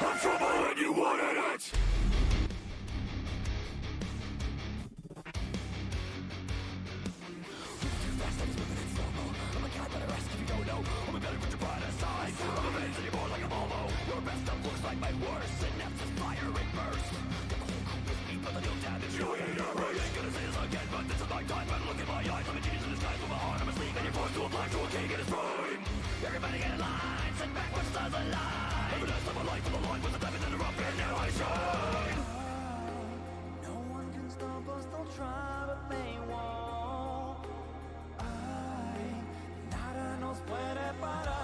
I'm trouble and you wanted it! I'm a cat that I rescue if you don't know I'm a belly with your brightest size I'm a man's anymore like a Volvo Your best stuff looks like my worst Synapse is fire, it bursts You ain't a gonna say this again, but this is my time Better look in my eyes, I'm a genius in disguise With my heart, I'm asleep, and you're to apply to a king in his prime Everybody get in line, sit back, watch the stars align Every night of my life I'm aligned with the diamond and a now I shine No one can stop us, they'll try but they won't. I, nada nos puede parar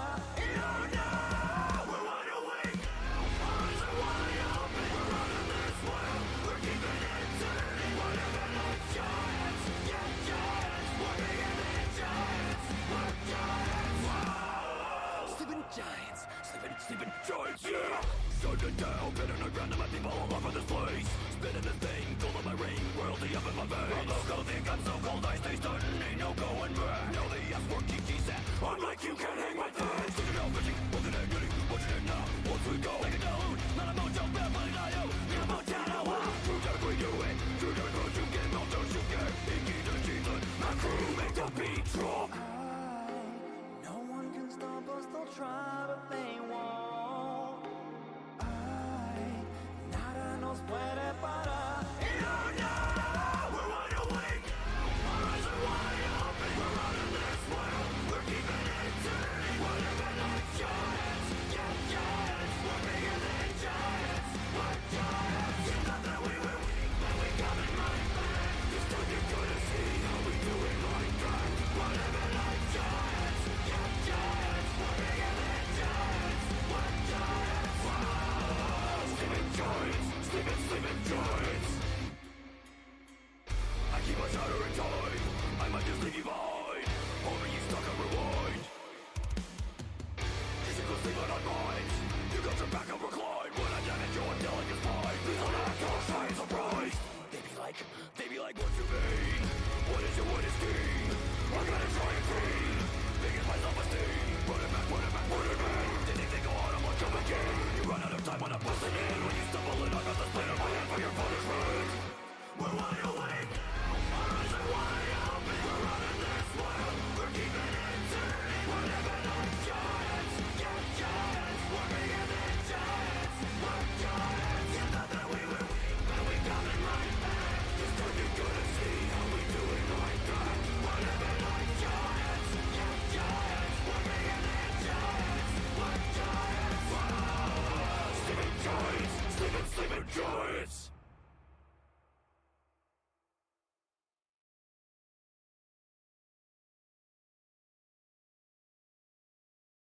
sleeping, giants, yeah. Shooting down, pin on the ground, and my people all over this place. Spinning this thing, gold on my ring, royalty up in my veins. My logo think I'm so cold, I stay stunning, ain't no going back. Now the ass work Kiki set, I'm like you can't hang with this. Sticking out, bitching, looking at getting, watching it now. Once we go, take it down, Lost don't try, but they won't. I, nada nos puede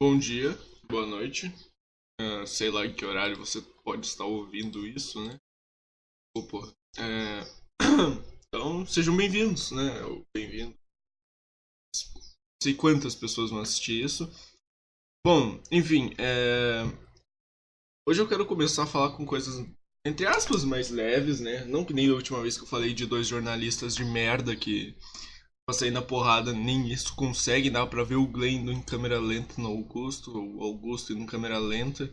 Bom dia, boa noite. Ah, sei lá em que horário você pode estar ouvindo isso, né? Porra. É, Então, sejam bem-vindos, né? Ou bem-vindo. Não sei quantas pessoas vão assistir isso. Bom, enfim, é... hoje eu quero começar a falar com coisas, entre aspas, mais leves, né? Não que nem a última vez que eu falei de dois jornalistas de merda que passei na porrada, nem isso consegue, dá pra ver o Glenn em câmera lenta no Augusto, o Augusto em câmera lenta.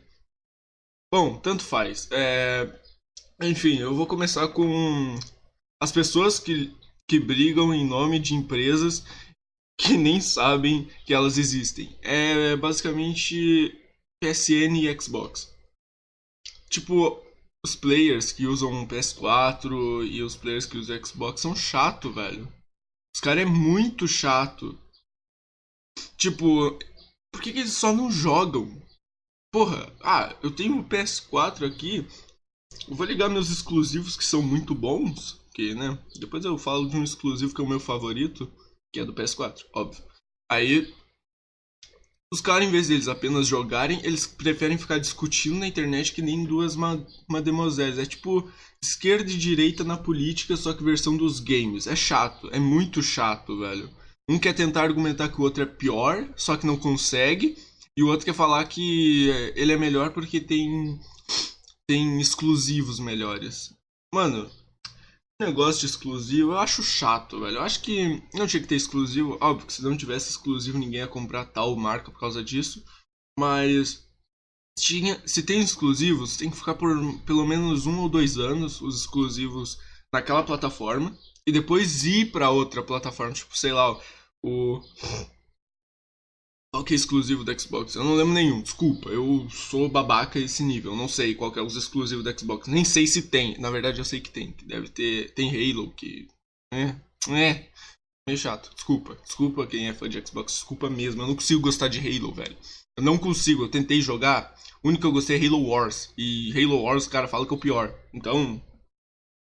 Bom, tanto faz. É... Enfim, eu vou começar com as pessoas que, que brigam em nome de empresas que nem sabem que elas existem. É basicamente PSN e Xbox. Tipo, os players que usam o PS4 e os players que usam Xbox são chato, velho. Os caras é muito chato. Tipo, por que, que eles só não jogam? Porra, ah, eu tenho o PS4 aqui. Eu vou ligar meus exclusivos que são muito bons. Que, né? Depois eu falo de um exclusivo que é o meu favorito, que é do PS4, óbvio. Aí, os caras, em vez deles apenas jogarem, eles preferem ficar discutindo na internet que nem duas ma mademoiselles. É tipo esquerda e direita na política, só que versão dos games. É chato, é muito chato, velho. Um quer tentar argumentar que o outro é pior, só que não consegue. E o outro quer falar que ele é melhor porque tem, tem exclusivos melhores. Mano, negócio de exclusivo eu acho chato, velho. Eu acho que não tinha que ter exclusivo. Óbvio que se não tivesse exclusivo ninguém ia comprar tal marca por causa disso. Mas tinha, se tem exclusivos, tem que ficar por pelo menos um ou dois anos os exclusivos naquela plataforma e depois ir para outra plataforma, tipo, sei lá, o qual que é exclusivo da Xbox? Eu não lembro nenhum, desculpa. Eu sou babaca esse nível. Não sei qual que é os exclusivos da Xbox. Nem sei se tem. Na verdade, eu sei que tem. Deve ter. Tem Halo, que. É. É. Meio chato. Desculpa. Desculpa quem é fã de Xbox. Desculpa mesmo. Eu não consigo gostar de Halo, velho. Eu não consigo. Eu tentei jogar. O único que eu gostei é Halo Wars. E Halo Wars, o cara fala que é o pior. Então.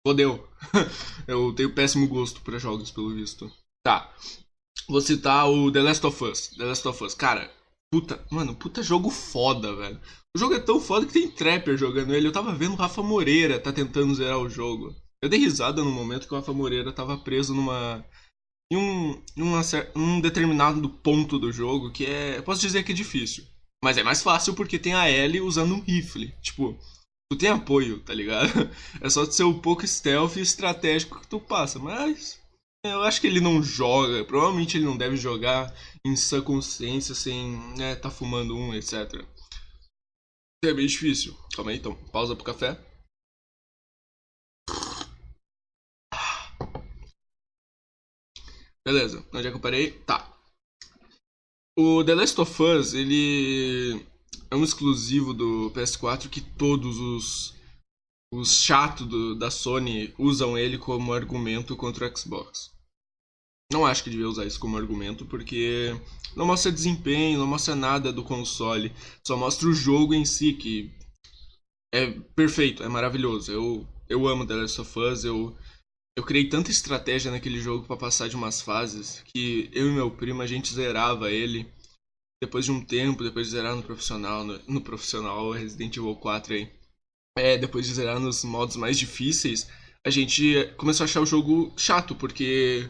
Fodeu. eu tenho péssimo gosto para jogos, pelo visto. Tá. Vou citar o The Last of Us. The Last of Us. Cara, puta, mano, puta jogo foda, velho. O jogo é tão foda que tem Trapper jogando ele. Eu tava vendo o Rafa Moreira tá tentando zerar o jogo. Eu dei risada no momento que o Rafa Moreira tava preso numa. em um, uma, um determinado ponto do jogo que é. Eu posso dizer que é difícil. Mas é mais fácil porque tem a Ellie usando um rifle. Tipo, tu tem apoio, tá ligado? É só ser um pouco stealth e estratégico que tu passa. Mas eu acho que ele não joga, provavelmente ele não deve jogar em sã consciência sem né, tá fumando um, etc. É bem difícil. Calma aí, então, pausa pro café. Beleza, onde é que eu parei? Tá. O The Last of Us, ele é um exclusivo do PS4 que todos os os chatos do, da Sony usam ele como argumento contra o Xbox. Não acho que devia usar isso como argumento, porque não mostra desempenho, não mostra nada do console, só mostra o jogo em si, que é perfeito, é maravilhoso. Eu, eu amo The Last of Us, eu, eu criei tanta estratégia naquele jogo para passar de umas fases que eu e meu primo a gente zerava ele depois de um tempo, depois de zerar no profissional, no, no profissional Resident Evil 4 aí é, depois de zerar nos modos mais difíceis, a gente começou a achar o jogo chato, porque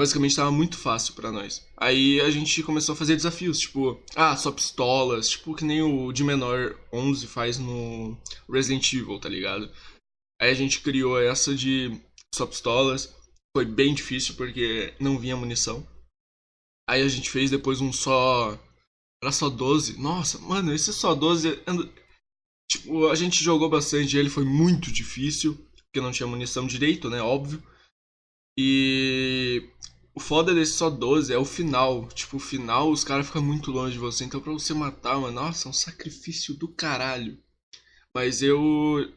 basicamente estava muito fácil para nós. Aí a gente começou a fazer desafios, tipo, ah, só pistolas, tipo que nem o de menor 11 faz no Resident Evil, tá ligado? Aí a gente criou essa de só pistolas, foi bem difícil porque não vinha munição. Aí a gente fez depois um só. Era só 12. Nossa, mano, esse só 12 Tipo, a gente jogou bastante ele, foi muito difícil, porque não tinha munição direito, né? Óbvio. E o foda desse só 12 é o final. Tipo, o final os caras ficam muito longe de você. Então pra você matar, mano, nossa, é um sacrifício do caralho. Mas eu.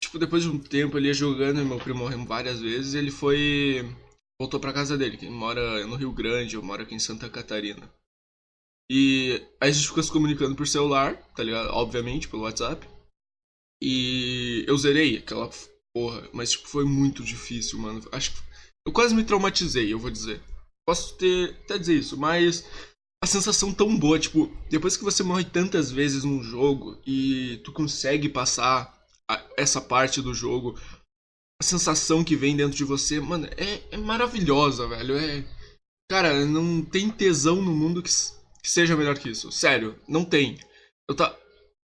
Tipo, depois de um tempo ele jogando meu primo morreu várias vezes, ele foi. Voltou pra casa dele, que mora no Rio Grande, eu moro aqui em Santa Catarina. E a gente ficou se comunicando por celular, tá ligado? Obviamente, pelo WhatsApp. E eu zerei aquela porra, mas tipo, foi muito difícil, mano. Acho que eu quase me traumatizei, eu vou dizer. Posso ter até dizer isso, mas a sensação tão boa, tipo, depois que você morre tantas vezes num jogo e tu consegue passar a, essa parte do jogo, a sensação que vem dentro de você, mano, é, é maravilhosa, velho. É. Cara, não tem tesão no mundo que que seja melhor que isso. Sério, não tem. Eu, tá,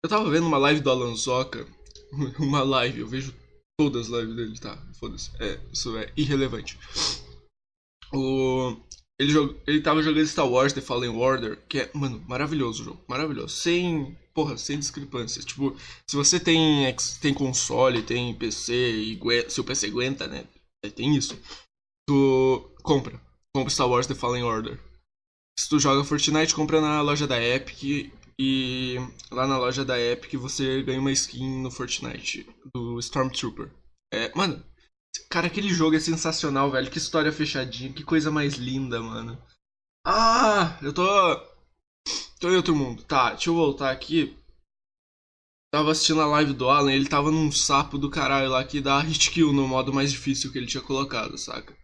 eu tava vendo uma live do Alan Zoca. Uma live, eu vejo todas as lives dele, tá? Foda-se. É, isso é irrelevante. O, ele, jog, ele tava jogando Star Wars The Fallen Order, que é, mano, maravilhoso o jogo. Maravilhoso. Sem, porra, sem discrepâncias. Tipo, se você tem, tem console, tem PC e se o PC aguenta, né? É, tem isso. Tu compra. Compra Star Wars The Fallen Order. Se tu joga Fortnite, compra na loja da Epic e lá na loja da Epic você ganha uma skin no Fortnite do Stormtrooper. É, mano, cara, aquele jogo é sensacional, velho. Que história fechadinha, que coisa mais linda, mano. Ah, eu tô tô em outro mundo. Tá, deixa eu voltar aqui. Tava assistindo a live do Alan, ele tava num sapo do caralho lá que dá hit kill no modo mais difícil que ele tinha colocado, saca?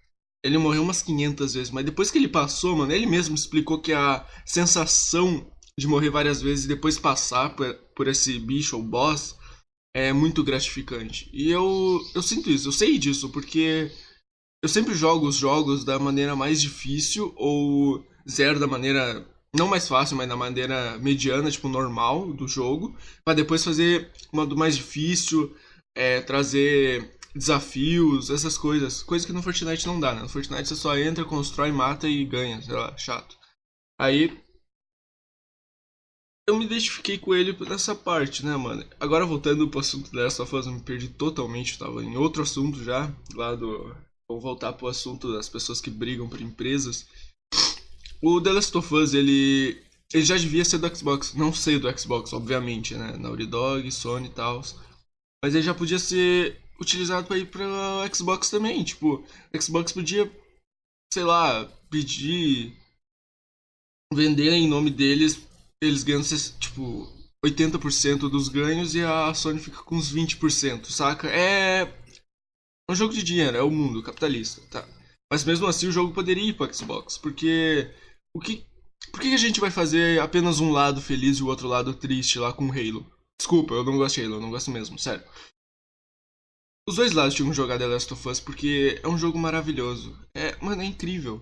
Ele morreu umas 500 vezes, mas depois que ele passou, mano, ele mesmo explicou que a sensação de morrer várias vezes e depois passar por, por esse bicho ou boss é muito gratificante. E eu, eu sinto isso, eu sei disso, porque eu sempre jogo os jogos da maneira mais difícil ou zero da maneira não mais fácil, mas da maneira mediana, tipo normal do jogo, para depois fazer uma do mais difícil, é, trazer desafios, essas coisas. Coisa que no Fortnite não dá, né? No Fortnite você só entra, constrói, mata e ganha, sei lá, chato. Aí. eu me identifiquei com ele nessa parte, né, mano? Agora voltando pro assunto da Last of Us, eu me perdi totalmente, eu tava em outro assunto já, lá do... Vou voltar pro assunto das pessoas que brigam por empresas. O The Last of Us, ele... Ele já devia ser do Xbox, não sei do Xbox, obviamente, né? Naughty Dog, Sony e tal. Mas ele já podia ser utilizado para ir para Xbox também. Tipo, Xbox podia, sei lá, pedir vender em nome deles, eles ganham tipo 80% dos ganhos e a Sony fica com uns 20%, saca? É um jogo de dinheiro, é o mundo capitalista, tá? Mas mesmo assim o jogo poderia ir para Xbox, porque o que por que a gente vai fazer apenas um lado feliz e o outro lado triste lá com Halo? Desculpa, eu não gosto de Halo, eu não gosto mesmo, sério. Os dois lados tinham que The Last of Us porque é um jogo maravilhoso. É, mano, é incrível.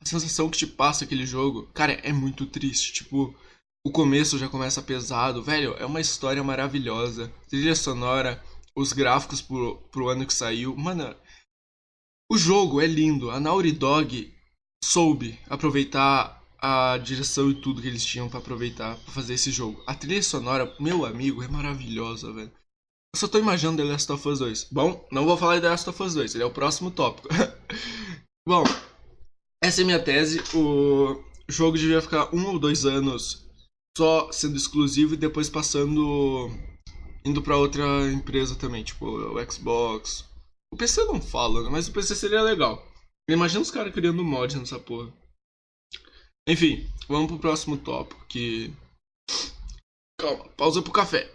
A sensação que te passa aquele jogo, cara, é muito triste. Tipo, o começo já começa pesado. Velho, é uma história maravilhosa. Trilha sonora, os gráficos pro, pro ano que saiu. Mano, o jogo é lindo. A Naughty Dog soube aproveitar a direção e tudo que eles tinham para aproveitar para fazer esse jogo. A trilha sonora, meu amigo, é maravilhosa, velho. Eu só tô imaginando The Last of Us 2. Bom, não vou falar de The Last of Us 2, ele é o próximo tópico. Bom, essa é minha tese. O jogo devia ficar um ou dois anos só sendo exclusivo e depois passando. indo pra outra empresa também, tipo o Xbox. O PC não fala, né? mas o PC seria legal. Imagina os caras criando mod nessa porra. Enfim, vamos pro próximo tópico que. Calma, pausa pro café.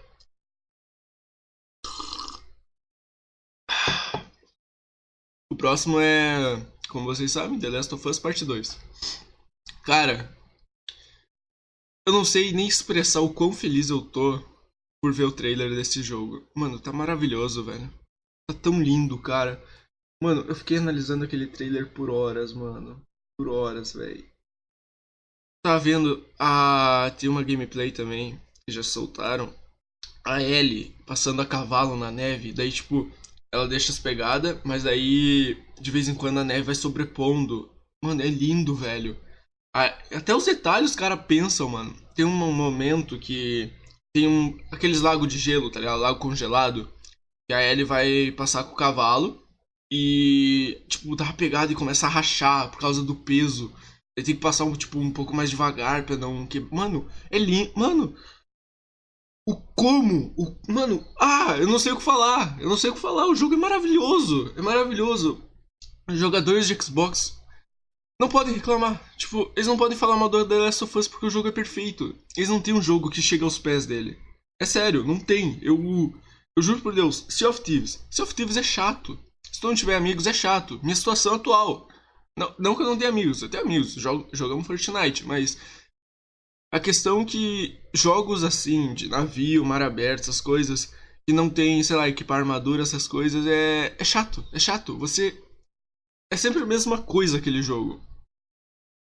O próximo é, como vocês sabem, The Last of Us Parte 2. Cara, eu não sei nem expressar o quão feliz eu tô por ver o trailer desse jogo. Mano, tá maravilhoso, velho. Tá tão lindo, cara. Mano, eu fiquei analisando aquele trailer por horas, mano. Por horas, velho. Tá vendo? Ah, tem uma gameplay também que já soltaram. A Ellie passando a cavalo na neve. Daí, tipo, ela deixa as pegadas, mas aí de vez em quando a neve vai sobrepondo. Mano, é lindo, velho. Até os detalhes os caras pensam, mano. Tem um momento que tem um aqueles lagos de gelo, tá ligado? Lago congelado. Que a Ellie vai passar com o cavalo e tipo dá uma pegada e começa a rachar por causa do peso. Ele tem que passar um tipo um pouco mais devagar para não que, mano, é lindo, mano. O como? O, mano, ah, eu não sei o que falar. Eu não sei o que falar. O jogo é maravilhoso. É maravilhoso. Os jogadores de Xbox não podem reclamar. Tipo, eles não podem falar mal do The Last of Us porque o jogo é perfeito. Eles não têm um jogo que chega aos pés dele. É sério, não tem. Eu, eu juro por Deus, Sea of Thieves. Sea of Thieves é chato. Se tu não tiver amigos, é chato. Minha situação atual. Não, não que eu não tenha amigos, eu tenho amigos. Jogo, jogamos Fortnite, mas a questão que jogos assim, de navio, mar aberto, essas coisas, que não tem, sei lá, equipar armadura, essas coisas, é, é chato. É chato. Você. É sempre a mesma coisa aquele jogo.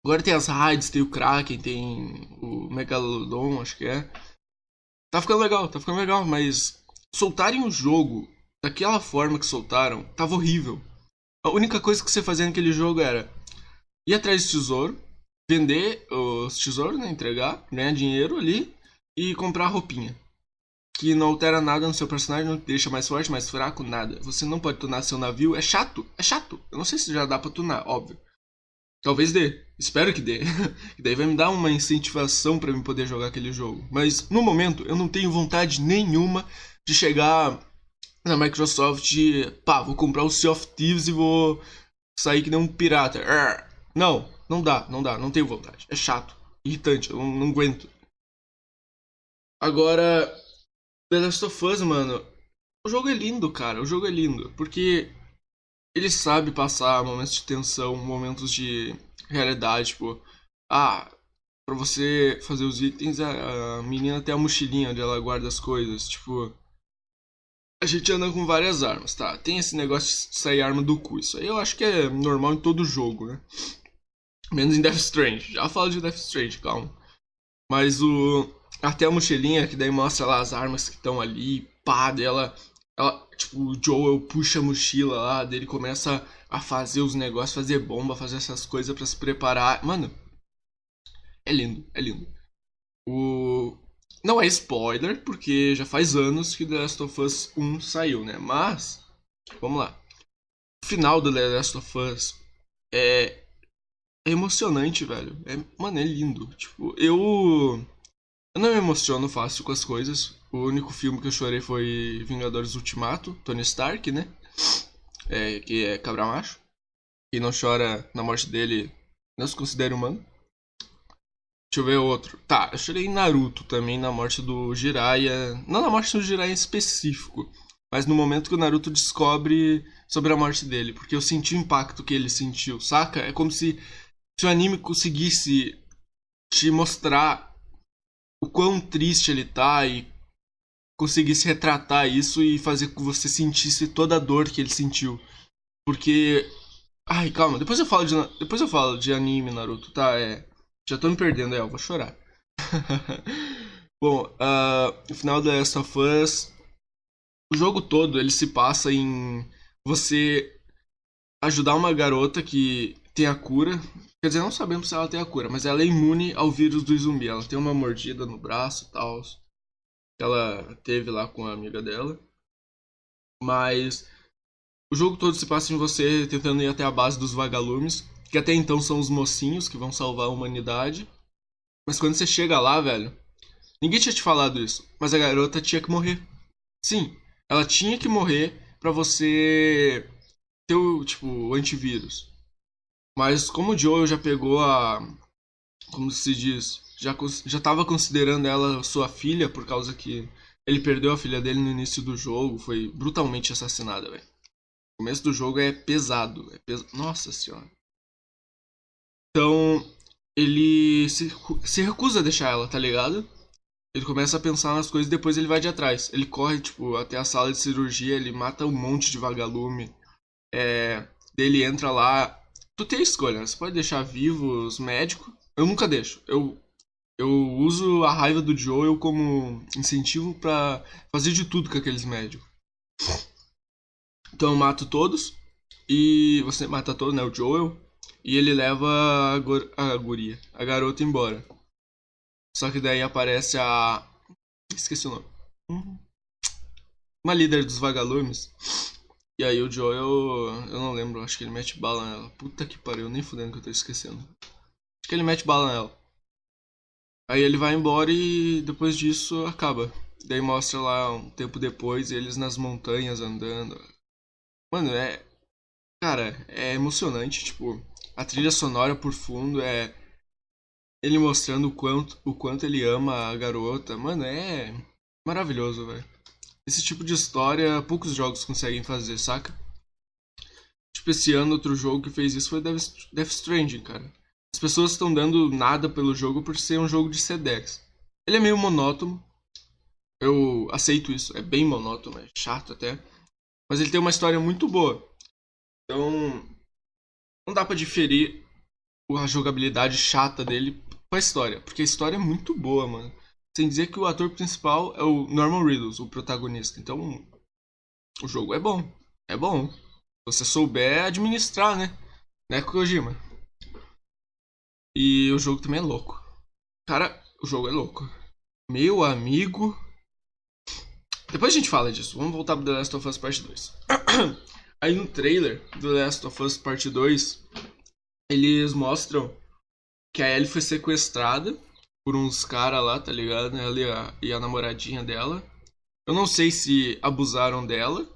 Agora tem as raids, tem o Kraken, tem o Megalodon, acho que é. Tá ficando legal, tá ficando legal, mas soltarem o jogo daquela forma que soltaram, tava horrível. A única coisa que você fazia naquele jogo era ir atrás de tesouro, vender os tesouros, né? Entregar, ganhar dinheiro ali e comprar roupinha. Que não altera nada no seu personagem, não te deixa mais forte, mais fraco, nada. Você não pode tunar seu navio, é chato, é chato. Eu não sei se já dá pra tunar, óbvio. Talvez dê, espero que dê. e daí vai me dar uma incentivação para mim poder jogar aquele jogo. Mas no momento eu não tenho vontade nenhuma de chegar na Microsoft e pá, vou comprar o Sea of Thieves e vou sair que nem um pirata. Não, não dá, não dá, não tenho vontade. É chato, irritante, eu não, não aguento. Agora, The Last of Us, mano, o jogo é lindo, cara, o jogo é lindo, porque ele sabe passar momentos de tensão, momentos de realidade, tipo, ah, pra você fazer os itens, a, menina tem a mochilinha onde ela guarda as coisas, tipo, a gente anda com várias armas, tá? Tem esse negócio de sair arma do cu, isso aí eu acho que é normal em todo jogo, né? Menos em Death Strange. Já falo de Death Strange, calma. Mas o. Até a mochilinha, que daí mostra lá as armas que estão ali, pá, dela. Ela, tipo, o Joel puxa a mochila lá, dele começa a fazer os negócios, fazer bomba, fazer essas coisas para se preparar. Mano, é lindo, é lindo. O. Não é spoiler, porque já faz anos que The Last of Us 1 saiu, né? Mas. Vamos lá. O final do The Last of Us é. É emocionante, velho. É, mano, é lindo. Tipo, eu. Eu não me emociono fácil com as coisas. O único filme que eu chorei foi Vingadores Ultimato, Tony Stark, né? É, que é cabra macho. Quem não chora na morte dele não se considera humano. Deixa eu ver outro. Tá, eu chorei em Naruto também na morte do Jiraiya. Não na morte do Jiraiya em específico, mas no momento que o Naruto descobre sobre a morte dele. Porque eu senti o impacto que ele sentiu, saca? É como se, se o anime conseguisse te mostrar o quão triste ele tá e conseguisse retratar isso e fazer com que você sentisse toda a dor que ele sentiu. Porque. Ai, calma, depois eu falo de, depois eu falo de anime, Naruto, tá? É. Já tô me perdendo, é, eu vou chorar. Bom, uh, o final da Last of Us. O jogo todo ele se passa em você ajudar uma garota que tem a cura. Quer dizer, não sabemos se ela tem a cura, mas ela é imune ao vírus do zumbi. Ela tem uma mordida no braço e tal. Que ela teve lá com a amiga dela. Mas o jogo todo se passa em você tentando ir até a base dos vagalumes. Que até então são os mocinhos que vão salvar a humanidade. Mas quando você chega lá, velho. Ninguém tinha te falado isso. Mas a garota tinha que morrer. Sim, ela tinha que morrer para você ter o, tipo, o antivírus. Mas como o Joel já pegou a. Como se diz? Já, já tava considerando ela sua filha, por causa que ele perdeu a filha dele no início do jogo. Foi brutalmente assassinada, velho. O começo do jogo é pesado. É pes... Nossa senhora. Então, ele se, se recusa a deixar ela, tá ligado? Ele começa a pensar nas coisas e depois ele vai de atrás. Ele corre, tipo, até a sala de cirurgia, ele mata um monte de vagalume. É, ele entra lá, tu tem escolha, né? Você pode deixar vivo os médicos. Eu nunca deixo. Eu, eu uso a raiva do Joel como incentivo para fazer de tudo com aqueles médicos. Então eu mato todos. E você mata todos, né? O Joel. E ele leva a, gor a guria, a garota embora. Só que daí aparece a. Esqueci o nome. Uma líder dos vagalumes. E aí o Joel, eu não lembro, acho que ele mete bala nela. Puta que pariu, nem fudendo que eu tô esquecendo. Acho que ele mete bala nela. Aí ele vai embora e depois disso acaba. Daí mostra lá um tempo depois eles nas montanhas andando. Mano, é. Cara, é emocionante, tipo, a trilha sonora por fundo é. Ele mostrando o quanto, o quanto ele ama a garota. Mano, é maravilhoso, velho. Esse tipo de história poucos jogos conseguem fazer, saca? Tipo, esse ano outro jogo que fez isso foi Death, Stranding, cara. As pessoas estão dando nada pelo jogo por ser um jogo de Sedex. Ele é meio monótono. Eu aceito isso. É bem monótono, é chato até. Mas ele tem uma história muito boa. Então, não dá para diferir a jogabilidade chata dele com a história. Porque a história é muito boa, mano. Sem dizer que o ator principal é o Norman Reedus, o protagonista. Então, o jogo é bom. É bom. Se você souber administrar, né? Né, Kojima? E o jogo também é louco. Cara, o jogo é louco. Meu amigo. Depois a gente fala disso. Vamos voltar pro The Last of Us Part 2. Aí no trailer do The Last of Us Part 2, eles mostram que a Ellie foi sequestrada por uns caras lá, tá ligado? Ela e a, e a namoradinha dela. Eu não sei se abusaram dela,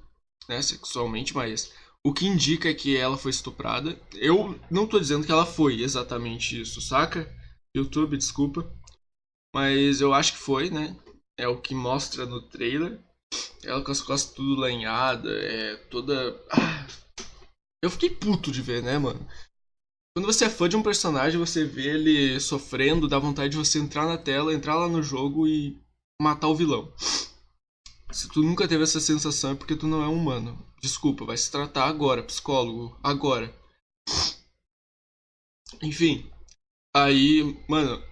né, sexualmente, mas o que indica é que ela foi estuprada. Eu não tô dizendo que ela foi exatamente isso, saca? YouTube, desculpa. Mas eu acho que foi, né? É o que mostra no trailer. Ela com as costas tudo lanhada, é toda. Ah, eu fiquei puto de ver, né, mano? Quando você é fã de um personagem, você vê ele sofrendo, dá vontade de você entrar na tela, entrar lá no jogo e matar o vilão. Se tu nunca teve essa sensação é porque tu não é humano. Desculpa, vai se tratar agora, psicólogo, agora. Enfim. Aí, mano,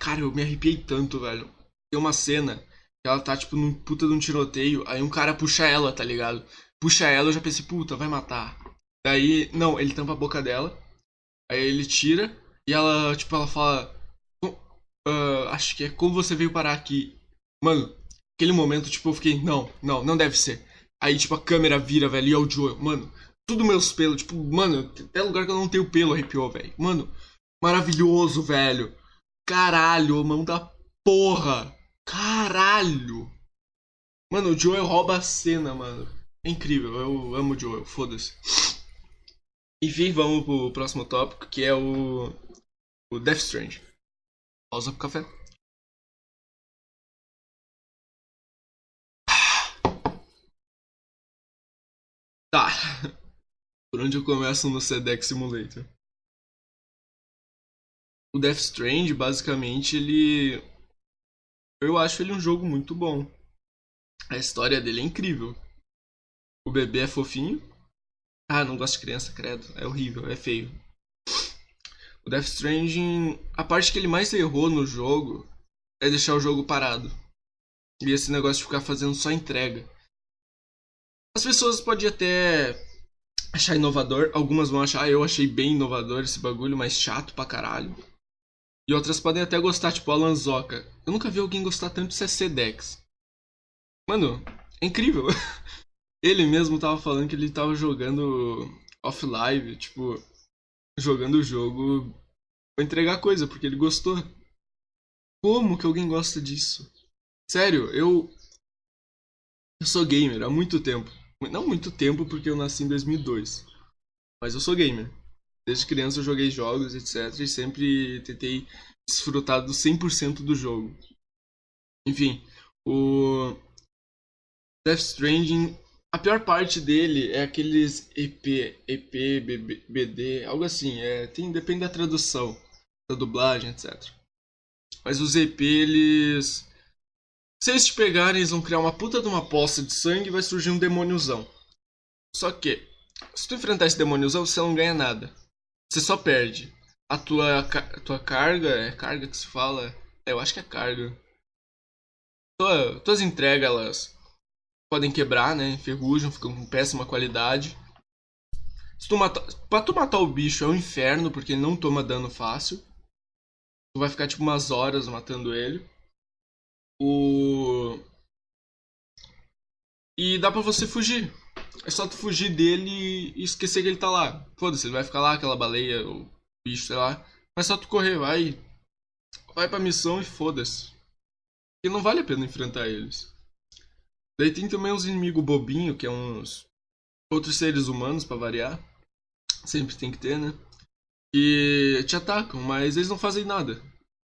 cara, eu me arrepiei tanto, velho. Tem uma cena que ela tá, tipo, num puta de um tiroteio, aí um cara puxa ela, tá ligado? Puxa ela, eu já pensei, puta, vai matar. Daí, não, ele tampa a boca dela. Aí ele tira e ela, tipo, ela fala. ah, acho que é como você veio parar aqui. Mano, aquele momento, tipo, eu fiquei, não, não, não deve ser. Aí, tipo, a câmera vira, velho, e é o Joel. Mano, tudo meus pelos, tipo, mano, até lugar que eu não tenho pelo arrepiou, velho. Mano, maravilhoso, velho. Caralho, mão da porra. Caralho. Mano, o Joel rouba a cena, mano. É incrível, eu amo o Joel, foda-se. Enfim, vamos pro próximo tópico, que é o. O Death Strange. Pausa pro café. Tá. Por onde eu começo no Sedex Simulator? O Death Strange, basicamente, ele. Eu acho ele um jogo muito bom. A história dele é incrível. O bebê é fofinho. Ah, não gosto de criança, credo. É horrível, é feio. O Death Stranding, a parte que ele mais errou no jogo é deixar o jogo parado. E esse negócio de ficar fazendo só entrega. As pessoas podem até achar inovador, algumas vão achar, ah, eu achei bem inovador esse bagulho, mas chato pra caralho. E outras podem até gostar, tipo Alan Zoka. Eu nunca vi alguém gostar tanto de CC Dex. Mano, é incrível. Ele mesmo tava falando que ele tava jogando off live, tipo, jogando o jogo pra entregar coisa, porque ele gostou. Como que alguém gosta disso? Sério, eu. Eu sou gamer há muito tempo. Não muito tempo, porque eu nasci em 2002. Mas eu sou gamer. Desde criança eu joguei jogos, etc. E sempre tentei desfrutar do 100% do jogo. Enfim, o. Death Stranding. A pior parte dele é aqueles EP, EP, BB, BD, algo assim. É, tem, depende da tradução, da dublagem, etc. Mas os EP, eles. Se eles te pegarem, eles vão criar uma puta de uma poça de sangue e vai surgir um demôniozão. Só que, se tu enfrentar esse demôniozão, você não ganha nada. Você só perde. A tua, a tua carga, é carga que se fala? É, eu acho que é carga. Tua, tuas entregas, elas podem quebrar, né? Enferrujam, ficam com péssima qualidade. Se tu matar, pra tu matar o bicho é um inferno, porque ele não toma dano fácil. Tu vai ficar tipo umas horas matando ele. O. E dá pra você fugir. É só tu fugir dele e esquecer que ele tá lá. Foda-se, ele vai ficar lá, aquela baleia, o bicho, sei lá. Mas só tu correr, vai. Vai pra missão e foda-se. E não vale a pena enfrentar eles. Daí tem também uns inimigos bobinho, que é uns outros seres humanos para variar. Sempre tem que ter, né? Que te atacam, mas eles não fazem nada.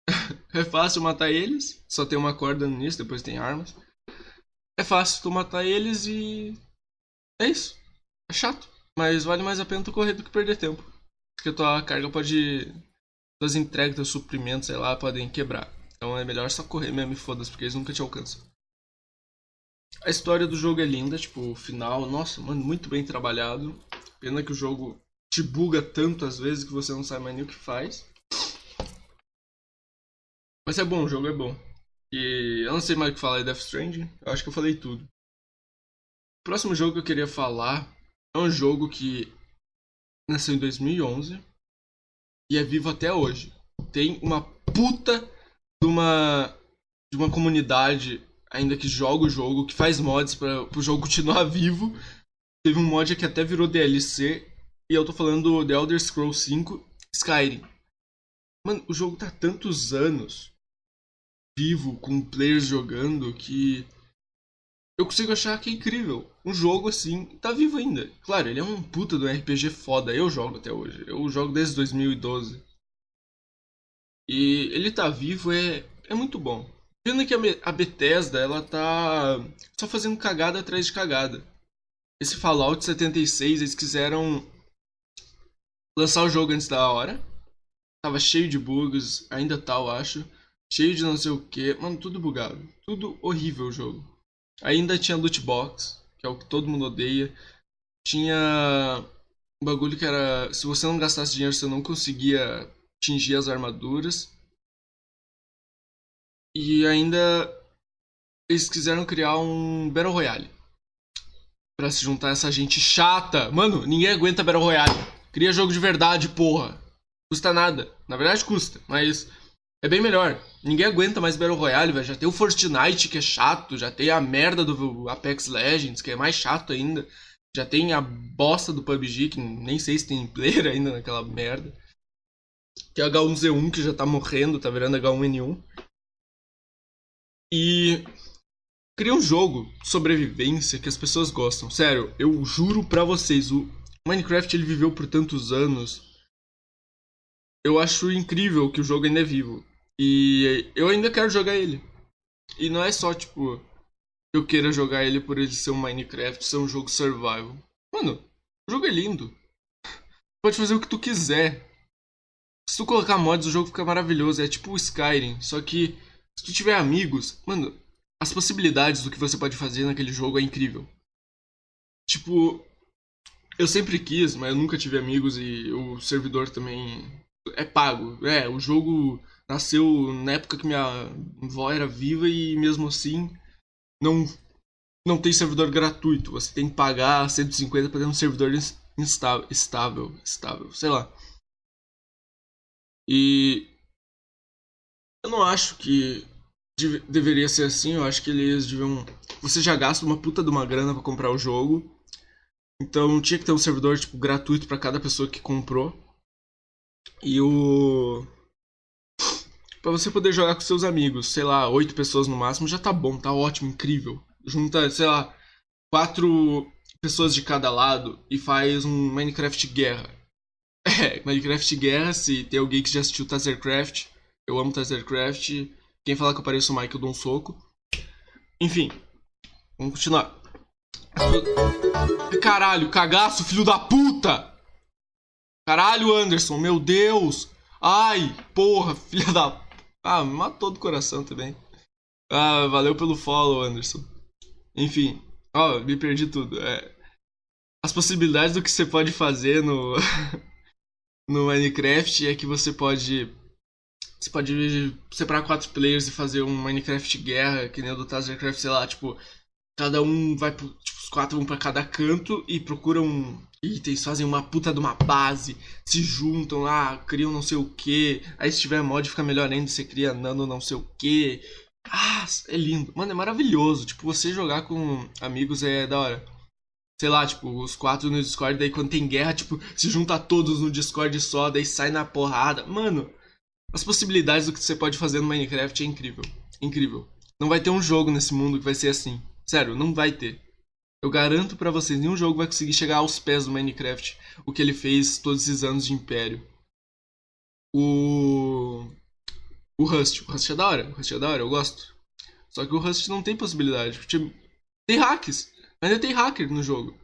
é fácil matar eles, só tem uma corda nisso, depois tem armas. É fácil tu matar eles e. É isso. É chato. Mas vale mais a pena tu correr do que perder tempo. Porque tua carga pode. Tuas entregas, teus suprimentos, sei lá, podem quebrar. Então é melhor só correr mesmo e foda-se, porque eles nunca te alcançam. A história do jogo é linda, tipo, o final, nossa, mano, muito bem trabalhado. Pena que o jogo te buga tanto às vezes que você não sabe mais nem o que faz. Mas é bom, o jogo é bom. E eu não sei mais o que falar de Death Stranding, eu acho que eu falei tudo. O próximo jogo que eu queria falar é um jogo que nasceu em 2011 e é vivo até hoje. Tem uma puta de uma de uma comunidade ainda que joga o jogo, que faz mods para o jogo continuar vivo. Teve um mod que até virou DLC e eu tô falando do The Elder Scrolls 5 Skyrim. Mano, o jogo tá tantos anos vivo com players jogando que eu consigo achar que é incrível. Um jogo assim tá vivo ainda. Claro, ele é um puta do RPG foda. Eu jogo até hoje. Eu jogo desde 2012. E ele tá vivo é, é muito bom. Pena que a Bethesda ela tá só fazendo cagada atrás de cagada. Esse Fallout 76 eles quiseram lançar o jogo antes da hora. Tava cheio de bugs, ainda tá, eu acho. Cheio de não sei o que. Mano, tudo bugado. Tudo horrível o jogo. Ainda tinha loot box, que é o que todo mundo odeia. Tinha um bagulho que era. Se você não gastasse dinheiro, você não conseguia atingir as armaduras. E ainda eles quiseram criar um Battle Royale. Pra se juntar essa gente chata. Mano, ninguém aguenta Battle Royale. Cria jogo de verdade, porra. Custa nada. Na verdade custa, mas É bem melhor. Ninguém aguenta mais Battle Royale, velho. Já tem o Fortnite, que é chato. Já tem a merda do Apex Legends, que é mais chato ainda. Já tem a bosta do PUBG, que nem sei se tem player ainda naquela merda. Que é o H1Z1, que já tá morrendo, tá virando H1N1. E. Cria um jogo de sobrevivência que as pessoas gostam. Sério, eu juro pra vocês, o Minecraft ele viveu por tantos anos. Eu acho incrível que o jogo ainda é vivo. E eu ainda quero jogar ele. E não é só, tipo, eu queira jogar ele por ele ser um Minecraft, ser um jogo survival. Mano, o jogo é lindo. Pode fazer o que tu quiser. Se tu colocar mods, o jogo fica maravilhoso. É tipo o Skyrim. Só que, se tu tiver amigos, mano, as possibilidades do que você pode fazer naquele jogo é incrível. Tipo, eu sempre quis, mas eu nunca tive amigos e o servidor também é pago. É, o jogo nasceu na época que minha avó era viva e mesmo assim não não tem servidor gratuito. Você tem que pagar 150 para ter um servidor instável, estável, estável, sei lá. E eu não acho que deveria ser assim. Eu acho que eles deviam. Você já gasta uma puta de uma grana para comprar o jogo. Então tinha que ter um servidor tipo gratuito para cada pessoa que comprou. E o para você poder jogar com seus amigos, sei lá, oito pessoas no máximo, já tá bom, tá ótimo, incrível. Junta, sei lá, quatro pessoas de cada lado e faz um Minecraft Guerra. É, Minecraft Guerra, se tem alguém que já assistiu Tazercraft, eu amo Tazercraft. Quem falar que eu pareço o Mike, eu dou um soco. Enfim, vamos continuar. Caralho, cagaço, filho da puta! Caralho, Anderson, meu Deus! Ai, porra, filha da ah, me matou do coração também. Ah, valeu pelo follow, Anderson. Enfim, ó, me perdi tudo. É, as possibilidades do que você pode fazer no no Minecraft é que você pode você pode separar quatro players e fazer um Minecraft guerra, que nem o do Tazercraft, sei lá, tipo, cada um vai tipo, os quatro vão para cada canto e procuram itens, fazem uma puta de uma base, se juntam lá, criam não sei o que. Aí se tiver mod fica melhor ainda, você cria nano não sei o que. Ah, é lindo. Mano, é maravilhoso. Tipo, você jogar com amigos é da hora. Sei lá, tipo, os quatro no Discord, daí quando tem guerra, tipo, se junta todos no Discord só, daí sai na porrada. Mano, as possibilidades do que você pode fazer no Minecraft é incrível. Incrível. Não vai ter um jogo nesse mundo que vai ser assim. Sério, não vai ter. Eu garanto para vocês, nenhum jogo vai conseguir chegar aos pés do Minecraft, o que ele fez todos esses anos de império. O. O Rust. O Rust é da hora. O Rust é da hora, eu gosto. Só que o Rust não tem possibilidade. Tipo, tem hacks. Ainda tem hacker no jogo.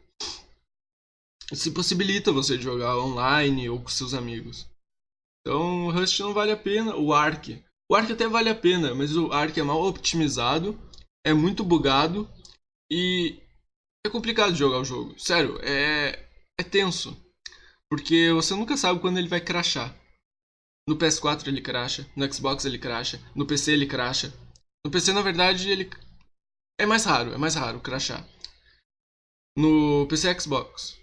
Isso possibilita você jogar online ou com seus amigos. Então o Rust não vale a pena. O Ark. O Ark até vale a pena, mas o Ark é mal otimizado, é muito bugado e é complicado jogar o jogo. Sério, é, é tenso. Porque você nunca sabe quando ele vai crashar. No PS4 ele cracha, no Xbox ele cracha, no PC ele cracha. No PC, na verdade, ele. É mais raro, é mais raro crashar. No PC Xbox.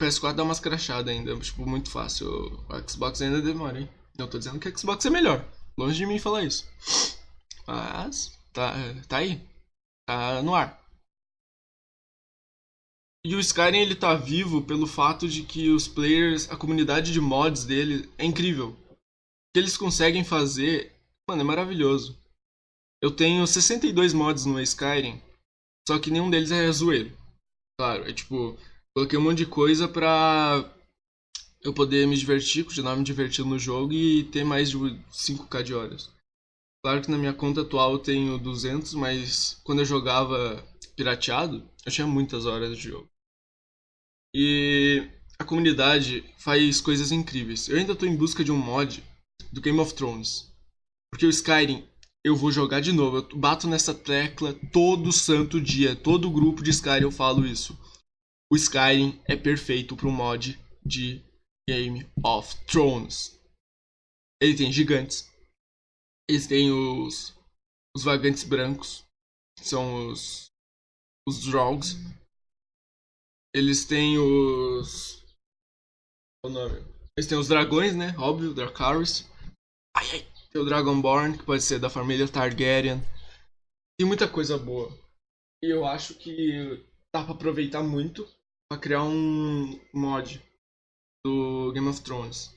O PS4 dá umas crachadas ainda, tipo, muito fácil. O Xbox ainda demora, hein? Eu tô dizendo que o Xbox é melhor. Longe de mim falar isso. Mas, tá, tá aí. Tá no ar. E o Skyrim ele tá vivo pelo fato de que os players, a comunidade de mods dele é incrível. O que eles conseguem fazer, mano, é maravilhoso. Eu tenho 62 mods no Skyrim, só que nenhum deles é zoeiro. Claro, é tipo, coloquei um monte de coisa pra eu poder me divertir, continuar me divertindo no jogo e ter mais de 5k de horas. Claro que na minha conta atual eu tenho 200, mas quando eu jogava pirateado, eu tinha muitas horas de jogo. E a comunidade faz coisas incríveis. Eu ainda estou em busca de um mod do Game of Thrones. Porque o Skyrim eu vou jogar de novo. Eu bato nessa tecla todo santo dia. Todo grupo de Skyrim eu falo isso. O Skyrim é perfeito para um mod de Game of Thrones. Ele tem gigantes. Eles têm os, os vagantes brancos. São os, os Drogs. Eles têm os. O nome? Eles têm os dragões, né? Óbvio, Dracarys. Ai, ai. Tem o Dragonborn, que pode ser da família Targaryen. Tem muita coisa boa. E eu acho que dá pra aproveitar muito pra criar um mod do Game of Thrones.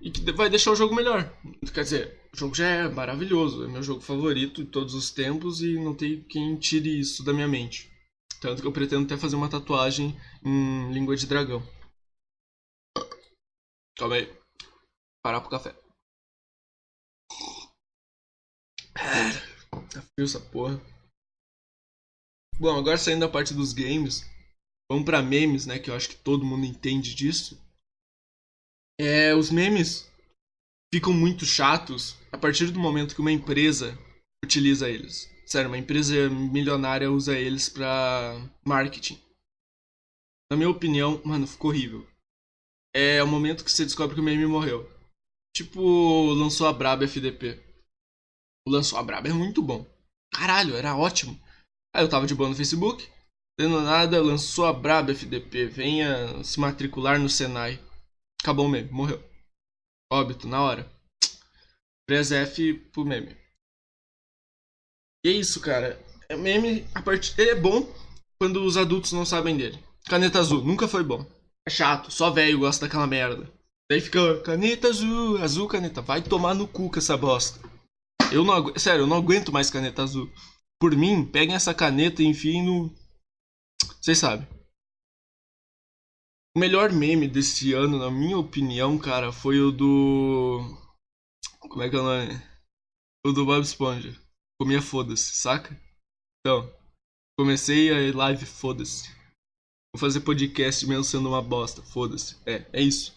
E que vai deixar o jogo melhor. Quer dizer, o jogo já é maravilhoso. É meu jogo favorito de todos os tempos e não tem quem tire isso da minha mente. Tanto que eu pretendo até fazer uma tatuagem em língua de dragão. Calma aí. Parar pro café. Tá frio essa porra. Bom, agora saindo da parte dos games, vamos pra memes, né? Que eu acho que todo mundo entende disso. É, os memes ficam muito chatos a partir do momento que uma empresa utiliza eles. Sério, uma empresa milionária usa eles pra marketing. Na minha opinião, mano, ficou horrível. É o momento que você descobre que o meme morreu. Tipo, lançou a Braba FDP. O lançou a Braba é muito bom. Caralho, era ótimo. Aí eu tava de boa no Facebook, dando nada, lançou a Braba FDP. Venha se matricular no Senai. Acabou o meme, morreu. Óbito, na hora. Press F pro meme. E é isso, cara. É meme, a part... ele é bom quando os adultos não sabem dele. Caneta azul, nunca foi bom. É chato, só velho gosta daquela merda. Daí fica, caneta azul, azul caneta. Vai tomar no cu com essa bosta. Eu não. Sério, eu não aguento mais caneta azul. Por mim, peguem essa caneta e enfiem no. Vocês sabem. O melhor meme desse ano, na minha opinião, cara, foi o do. Como é que é o nome? O do Bob Esponja. Comia foda-se, saca? Então, comecei a live, foda-se. Vou fazer podcast mesmo sendo uma bosta, foda-se. É, é isso.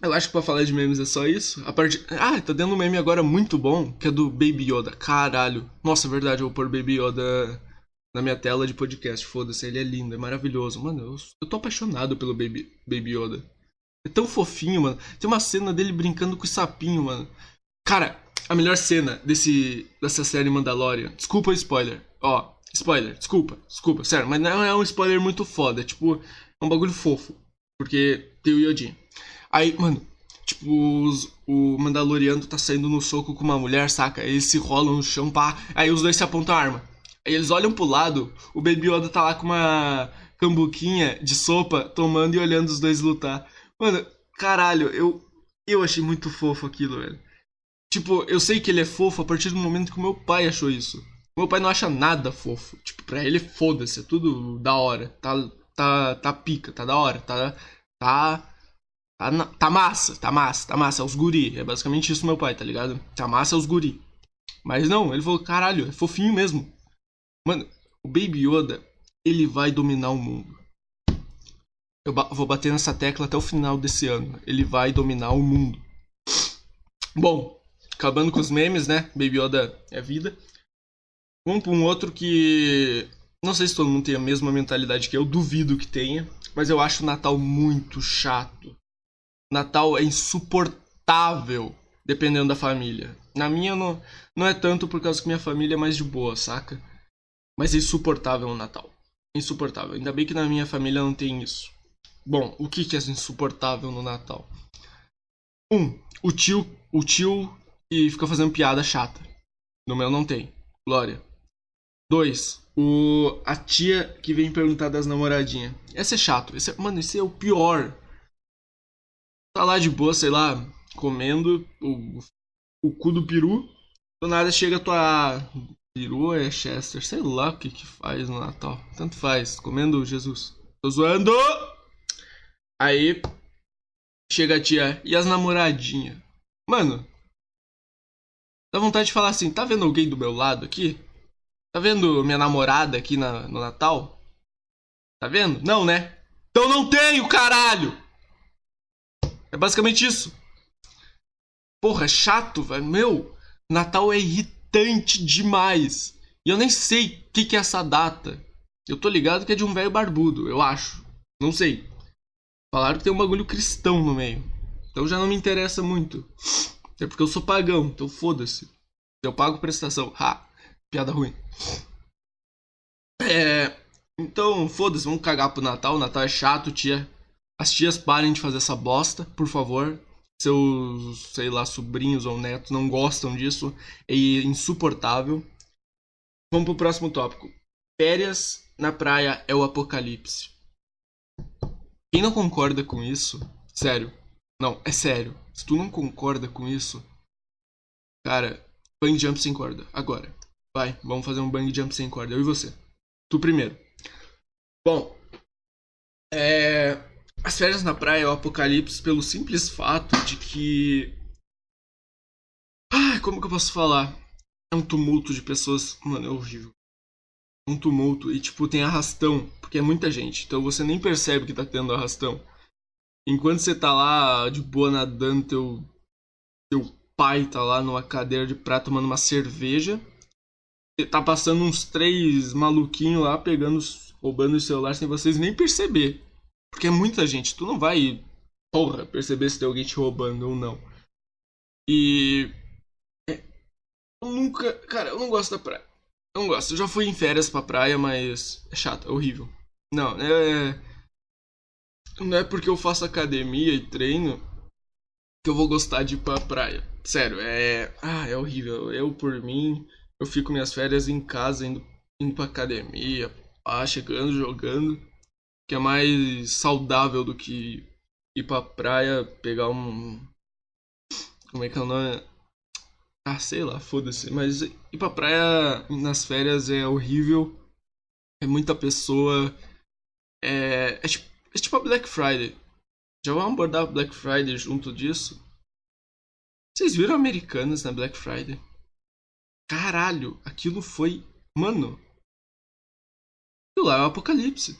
Eu acho que pra falar de memes é só isso. A part... Ah, tá dando um meme agora muito bom, que é do Baby Yoda. Caralho. Nossa, é verdade, eu vou pôr Baby Yoda na minha tela de podcast. Foda-se, ele é lindo, é maravilhoso. Mano, eu, eu tô apaixonado pelo Baby, Baby Yoda. É tão fofinho, mano. Tem uma cena dele brincando com o sapinho, mano. Cara, a melhor cena desse dessa série Mandalorian. Desculpa o spoiler. Ó, spoiler, desculpa, desculpa, sério, mas não é um spoiler muito foda, é tipo, é um bagulho fofo. Porque tem o Yodin. Aí, mano, tipo, os, o Mandaloriano tá saindo no soco com uma mulher, saca? Eles se rolam no chão, pá. Aí os dois se apontam a arma. Eles olham pro lado, o Baby Yoda tá lá com uma cambuquinha de sopa, tomando e olhando os dois lutar. Mano, caralho, eu, eu achei muito fofo aquilo, velho. Tipo, eu sei que ele é fofo a partir do momento que o meu pai achou isso. Meu pai não acha nada fofo. Tipo, pra ele foda-se, é tudo da hora. Tá, tá, tá pica, tá da hora, tá. Tá. Tá, tá massa, tá massa, tá massa. É os guri. É basicamente isso, meu pai, tá ligado? Tá massa é os guri. Mas não, ele falou, caralho, é fofinho mesmo. Mano, o Baby Yoda, ele vai dominar o mundo. Eu ba- vou bater nessa tecla até o final desse ano. Ele vai dominar o mundo. Bom, acabando com os memes, né? Baby Yoda é vida. Vamos pra um outro que. Não sei se todo mundo tem a mesma mentalidade que eu, duvido que tenha. Mas eu acho o Natal muito chato. Natal é insuportável, dependendo da família. Na minha não, não é tanto por causa que minha família é mais de boa, saca? Mas é insuportável o Natal. Insuportável. Ainda bem que na minha família não tem isso. Bom, o que, que é insuportável no Natal? Um, o tio, o tio que fica fazendo piada chata. No meu não tem. Glória. Dois, o a tia que vem perguntar das namoradinhas. Esse é chato. Esse é, mano, esse é o pior. Tá lá de boa, sei lá, comendo o, o cu do peru. Do nada chega tua peru é Chester, sei lá o que que faz no Natal. Tanto faz, comendo Jesus. Tô zoando! Aí chega a tia e as namoradinhas. Mano, dá vontade de falar assim: tá vendo alguém do meu lado aqui? Tá vendo minha namorada aqui na, no Natal? Tá vendo? Não, né? Então não tenho, caralho! É basicamente isso. Porra, é chato, velho. Meu, Natal é irritante demais. E eu nem sei o que, que é essa data. Eu tô ligado que é de um velho barbudo, eu acho. Não sei. Falaram que tem um bagulho cristão no meio. Então já não me interessa muito. É porque eu sou pagão, então foda-se. Eu pago prestação. Ha! Piada ruim. É. Então, foda-se, vamos cagar pro Natal. O Natal é chato, tia. As tias parem de fazer essa bosta, por favor. Seus, sei lá, sobrinhos ou netos não gostam disso, é insuportável. Vamos pro próximo tópico. Férias na praia é o apocalipse. Quem não concorda com isso, sério, não, é sério. Se tu não concorda com isso, cara, bang jump sem corda, agora. Vai, vamos fazer um bang jump sem corda, eu e você. Tu primeiro. Bom, é, as férias na praia é o apocalipse pelo simples fato de que. Ai, como que eu posso falar? É um tumulto de pessoas. Mano, é horrível. Um tumulto. E, tipo, tem arrastão. Porque é muita gente. Então você nem percebe que tá tendo arrastão. Enquanto você tá lá de boa nadando, teu. Teu pai tá lá numa cadeira de praia tomando uma cerveja. Tá passando uns três maluquinhos lá pegando, roubando o celular sem vocês nem perceber. Porque é muita gente, tu não vai, porra, perceber se tem alguém te roubando ou não. E. É, eu nunca. Cara, eu não gosto da praia. Eu não gosto. Eu já fui em férias pra praia, mas é chato, é horrível. Não, é. Não é porque eu faço academia e treino que eu vou gostar de ir pra praia. Sério, é. Ah, é horrível. Eu, por mim, eu fico minhas férias em casa, indo, indo pra academia, pá, chegando, jogando. Que é mais saudável do que ir pra praia, pegar um. Como é que é o nome? Ah, sei lá, foda-se. Mas ir pra praia nas férias é horrível. É muita pessoa. É, é, tipo, é tipo a Black Friday. Já vamos abordar Black Friday junto disso? Vocês viram Americanas na Black Friday? Caralho, aquilo foi. Mano. Aquilo lá é o apocalipse.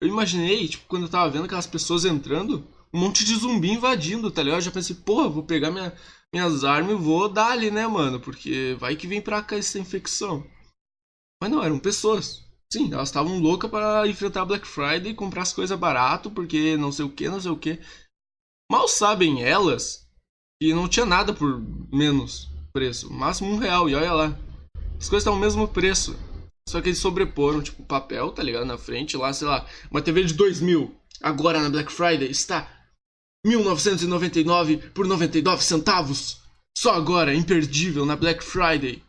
Eu imaginei, tipo, quando eu tava vendo aquelas pessoas entrando, um monte de zumbi invadindo, tá ligado? Eu já pensei, porra, vou pegar minha, minhas armas e vou dar ali, né, mano? Porque vai que vem pra cá essa infecção. Mas não, eram pessoas. Sim, elas estavam loucas para enfrentar Black Friday e comprar as coisas barato, porque não sei o que, não sei o que. Mal sabem elas que não tinha nada por menos preço. Máximo um real, e olha lá. As coisas estão ao mesmo preço. Só que eles sobreporam, tipo, papel, tá ligado? Na frente, lá, sei lá, uma TV de 2 mil. Agora na Black Friday está 1999 por 99 centavos. Só agora, imperdível na Black Friday.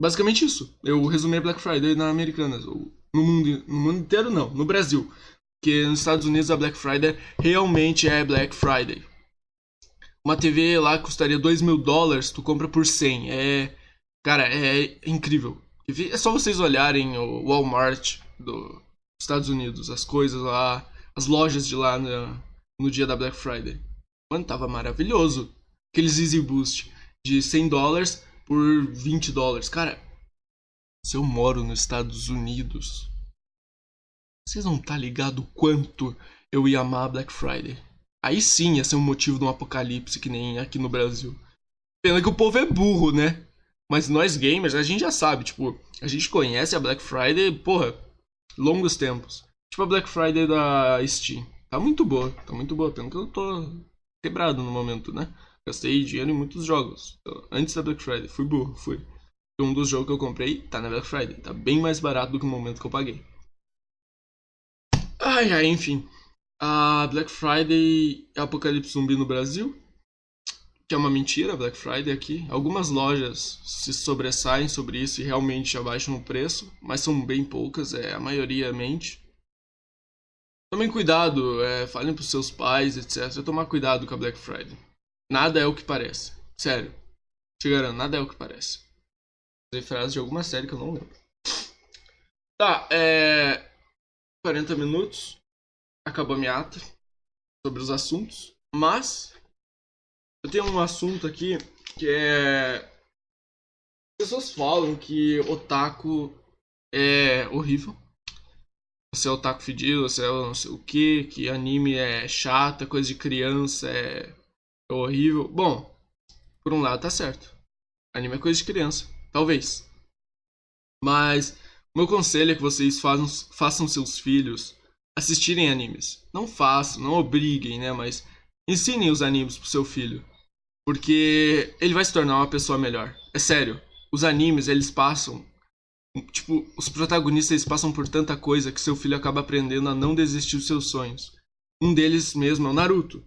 Basicamente isso. Eu resumi a Black Friday na Americanas. No mundo, no mundo inteiro, não. No Brasil. Porque nos Estados Unidos a Black Friday realmente é Black Friday. Uma TV lá custaria 2 mil dólares, tu compra por 100. É. Cara, é incrível. É só vocês olharem o Walmart dos Estados Unidos, as coisas lá, as lojas de lá no, no dia da Black Friday. Mano, tava maravilhoso. Aqueles Easy Boost de 100 dólares por 20 dólares. Cara, se eu moro nos Estados Unidos, vocês não tá ligado quanto eu ia amar a Black Friday. Aí sim ia ser um motivo de um apocalipse que nem aqui no Brasil. Pena que o povo é burro, né? Mas nós gamers, a gente já sabe, tipo, a gente conhece a Black Friday, porra, longos tempos. Tipo a Black Friday da Steam. Tá muito boa, tá muito boa, pena que eu tô quebrado no momento, né? Gastei dinheiro em muitos jogos. Então, antes da Black Friday, fui burro, fui. Um dos jogos que eu comprei tá na Black Friday. Tá bem mais barato do que o momento que eu paguei. Ai, ai, enfim. A Black Friday Apocalipse Zumbi no Brasil que é uma mentira, Black Friday aqui. Algumas lojas se sobressaem sobre isso e realmente abaixam o preço, mas são bem poucas, é a maioria mente. Tomem cuidado, é, falem pros seus pais, etc. Tomar cuidado com a Black Friday. Nada é o que parece. Sério. Te garanto, nada é o que parece. Usei frase de alguma série que eu não lembro. Tá, é. 40 minutos. Acabou a minha ata sobre os assuntos. Mas eu tenho um assunto aqui que é. As pessoas falam que otaku é horrível. Você é otaku fedido, você é não sei o que, que anime é chato, é coisa de criança, é, é horrível. Bom, por um lado tá certo. Anime é coisa de criança, talvez. Mas meu conselho é que vocês façam, façam seus filhos assistirem animes. Não façam, não obriguem, né? Mas ensinem os animes pro seu filho. Porque ele vai se tornar uma pessoa melhor. É sério. Os animes, eles passam. Tipo, os protagonistas eles passam por tanta coisa que seu filho acaba aprendendo a não desistir dos seus sonhos. Um deles mesmo é o Naruto.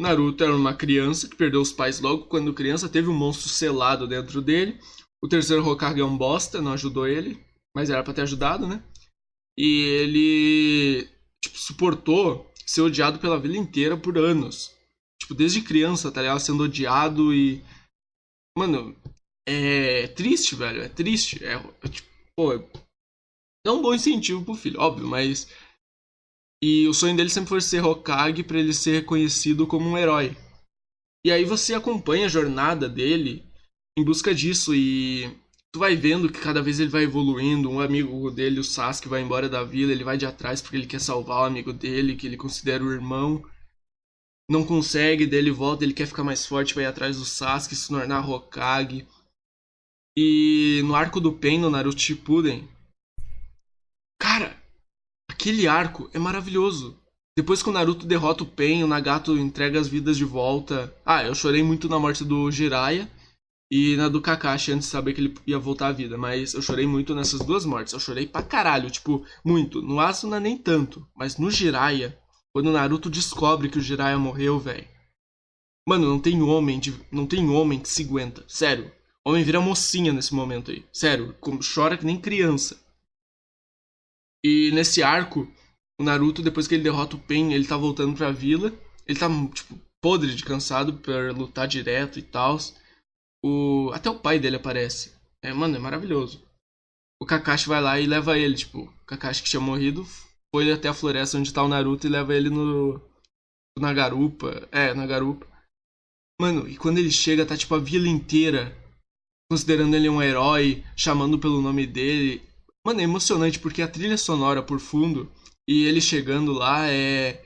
Naruto era uma criança que perdeu os pais logo quando criança, teve um monstro selado dentro dele. O terceiro Hokage é um bosta, não ajudou ele, mas era pra ter ajudado, né? E ele tipo, suportou ser odiado pela vida inteira por anos. Tipo, desde criança, tá ligado? Sendo odiado e. Mano, é triste, velho. É triste. É, é tipo, pô, é um bom incentivo pro filho, óbvio, mas. E o sonho dele sempre foi ser Hokage para ele ser reconhecido como um herói. E aí você acompanha a jornada dele em busca disso e tu vai vendo que cada vez ele vai evoluindo. Um amigo dele, o Sasuke, vai embora da vila, ele vai de atrás porque ele quer salvar o amigo dele, que ele considera o irmão. Não consegue, daí ele volta, ele quer ficar mais forte, vai atrás do Sasuke, se tornar Hokage. E no arco do Pen, no Naruto Shippuden, cara, aquele arco é maravilhoso. Depois que o Naruto derrota o Pen, o Nagato entrega as vidas de volta. Ah, eu chorei muito na morte do Jiraiya e na do Kakashi antes de saber que ele ia voltar à vida. Mas eu chorei muito nessas duas mortes. Eu chorei pra caralho, tipo, muito. No Asuna nem tanto, mas no Jiraiya, quando o Naruto descobre que o Jiraiya morreu, velho. Mano, não tem homem, de, não tem homem que se aguenta. Sério. Homem vira mocinha nesse momento aí. Sério, chora que nem criança. E nesse arco, o Naruto, depois que ele derrota o Pen, ele tá voltando pra vila. Ele tá, tipo, podre de cansado por lutar direto e tal. O... Até o pai dele aparece. É, mano, é maravilhoso. O Kakashi vai lá e leva ele, tipo, o Kakashi que tinha morrido foi até a floresta onde tá o Naruto e leva ele no. Na garupa. É, na garupa. Mano, e quando ele chega, tá tipo a vila inteira considerando ele um herói, chamando pelo nome dele. Mano, é emocionante porque a trilha sonora por fundo e ele chegando lá é.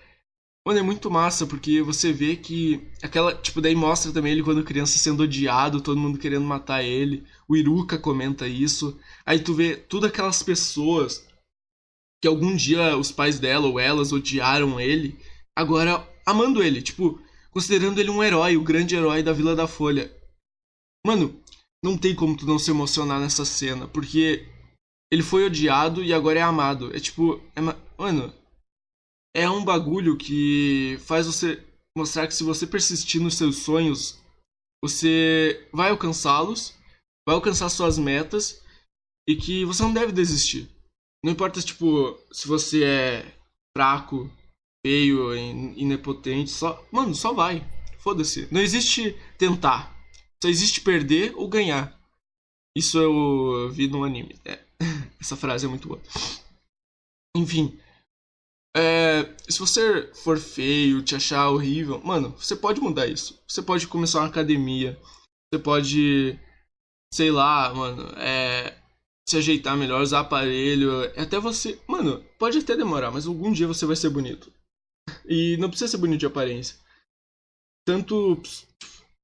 Mano, é muito massa, porque você vê que aquela. Tipo, daí mostra também ele quando criança sendo odiado, todo mundo querendo matar ele. O Iruka comenta isso. Aí tu vê todas aquelas pessoas que algum dia os pais dela ou elas odiaram ele, agora amando ele, tipo, considerando ele um herói, o grande herói da Vila da Folha. Mano, não tem como tu não se emocionar nessa cena, porque ele foi odiado e agora é amado. É tipo, é, mano, é um bagulho que faz você mostrar que se você persistir nos seus sonhos, você vai alcançá-los, vai alcançar suas metas e que você não deve desistir. Não importa, tipo, se você é fraco, feio, inepotente, só. Mano, só vai. Foda-se. Não existe tentar. Só existe perder ou ganhar. Isso eu vi no anime. É. Essa frase é muito boa. Enfim. É, se você for feio, te achar horrível, mano, você pode mudar isso. Você pode começar uma academia. Você pode, sei lá, mano, é, se ajeitar melhor, usar aparelho. Até você. Mano, pode até demorar, mas algum dia você vai ser bonito. E não precisa ser bonito de aparência. Tanto.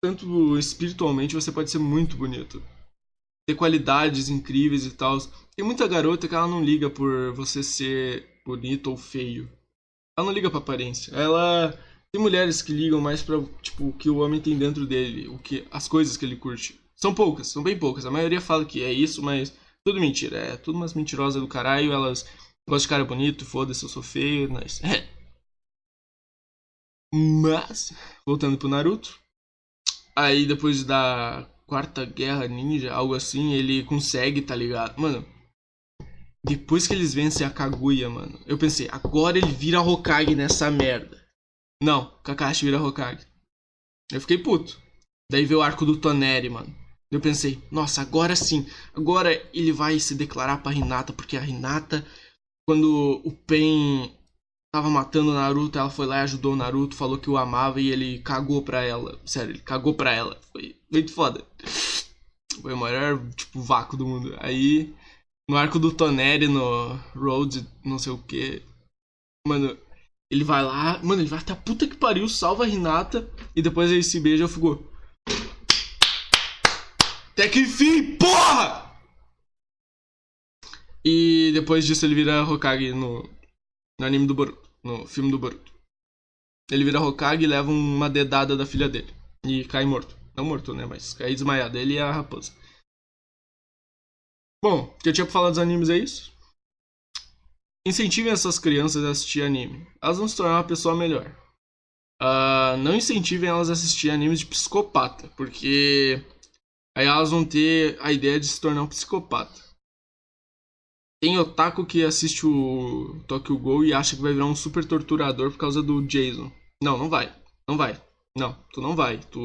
Tanto espiritualmente você pode ser muito bonito. Ter qualidades incríveis e tal. Tem muita garota que ela não liga por você ser bonito ou feio. Ela não liga pra aparência. Ela. Tem mulheres que ligam mais pra, tipo, o que o homem tem dentro dele, o que as coisas que ele curte. São poucas, são bem poucas. A maioria fala que é isso, mas tudo mentira. É tudo umas mentirosas do caralho. Elas gostam de cara bonito, foda-se, eu sou feio, mas. É. Mas, voltando pro Naruto. Aí depois da Quarta Guerra Ninja, algo assim, ele consegue, tá ligado? Mano, depois que eles vencem a Kaguya, mano, eu pensei, agora ele vira Hokage nessa merda. Não, Kakashi vira Hokage. Eu fiquei puto. Daí veio o arco do Toneri, mano. Eu pensei, nossa, agora sim. Agora ele vai se declarar pra Hinata, porque a Hinata, quando o Pen tava matando o Naruto, ela foi lá e ajudou o Naruto, falou que o amava e ele cagou pra ela. Sério, ele cagou pra ela. Foi muito foda. Foi o maior, tipo, vácuo do mundo. Aí no arco do Toneri, no Road, não sei o que. Mano, ele vai lá, mano, ele vai até a puta que pariu, salva a Renata e depois ele se beija e eu fico. Até que enfim, porra! E depois disso ele vira Hokage no, no anime do Boruto, no filme do Boruto. Ele vira Hokage e leva uma dedada da filha dele. E cai morto. Não morto, né? Mas cai desmaiado. Ele e a raposa. Bom, o que eu tinha pra falar dos animes é isso. Incentivem essas crianças a assistir anime. Elas vão se tornar uma pessoa melhor. uh, não incentivem elas a assistir animes de psicopata, porque aí elas vão ter a ideia de se tornar um psicopata. Tem otaku que assiste o Tokyo Ghoul e acha que vai virar um super torturador por causa do Jason. Não, não vai. Não vai. Não, tu não vai. Tu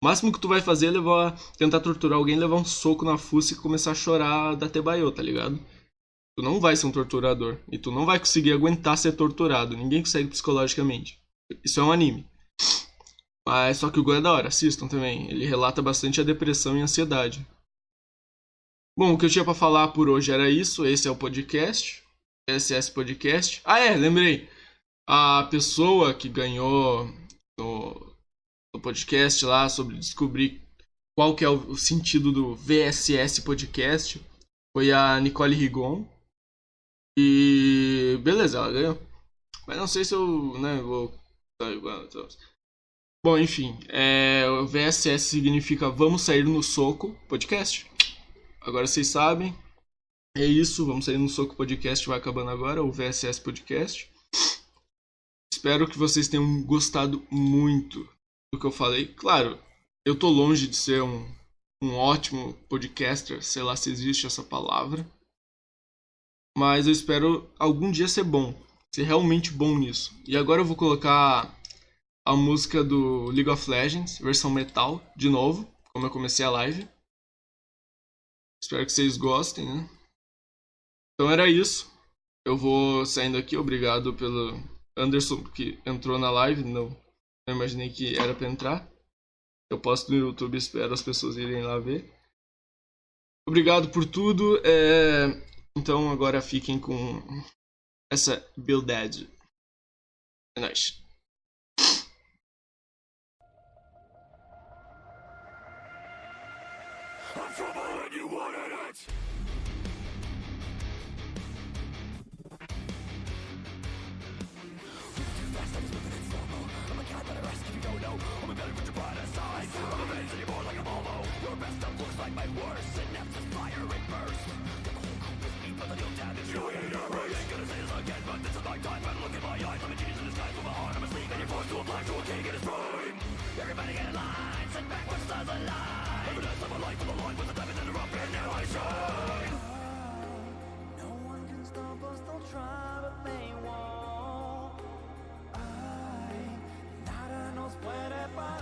o máximo que tu vai fazer é levar, tentar torturar alguém, levar um soco na fuça e começar a chorar da tebaio, tá ligado? Tu não vai ser um torturador. E tu não vai conseguir aguentar ser torturado. Ninguém consegue psicologicamente. Isso é um anime. Mas só que o Go é da hora, assistam também. Ele relata bastante a depressão e a ansiedade. Bom, o que eu tinha para falar por hoje era isso. Esse é o podcast. SS Podcast. Ah, é, lembrei. A pessoa que ganhou no, no podcast lá sobre descobrir qual que é o sentido do VSS Podcast foi a Nicole Rigon. E beleza, ela ganhou. Mas não sei se eu né, vou. Bom, enfim, é, o VSS significa Vamos Sair no Soco Podcast. Agora vocês sabem. É isso, Vamos Sair no Soco Podcast vai acabando agora, o VSS Podcast. Espero que vocês tenham gostado muito do que eu falei. Claro, eu tô longe de ser um, um ótimo podcaster, sei lá se existe essa palavra. Mas eu espero algum dia ser bom, ser realmente bom nisso. E agora eu vou colocar a música do League of Legends, versão metal, de novo, como eu comecei a live. Espero que vocês gostem, né? Então era isso. Eu vou saindo aqui, obrigado pelo Anderson que entrou na live, não, não imaginei que era para entrar. Eu posto no YouTube, espero as pessoas irem lá ver. Obrigado por tudo. É... Então agora fiquem com essa buildad. É nóis. you wanted it. I'm a cat that I risk if you don't know I'm a villain with your brightest eyes I'm a menace anymore like a Volvo Your best up looks like my worst Synapse is fire and burst you ain't a gonna say this again but this is my time Better look in my eyes I'm a genius in disguise with my heart I'm asleep and you're forced to apply to a king in his prime Everybody get in line Sit back, watch stars align the best of my life, I'm alive with a diamond and a rock, and now I shine. Oh, no one can stop us, they'll try, but they won't. I, not an old sweat if I.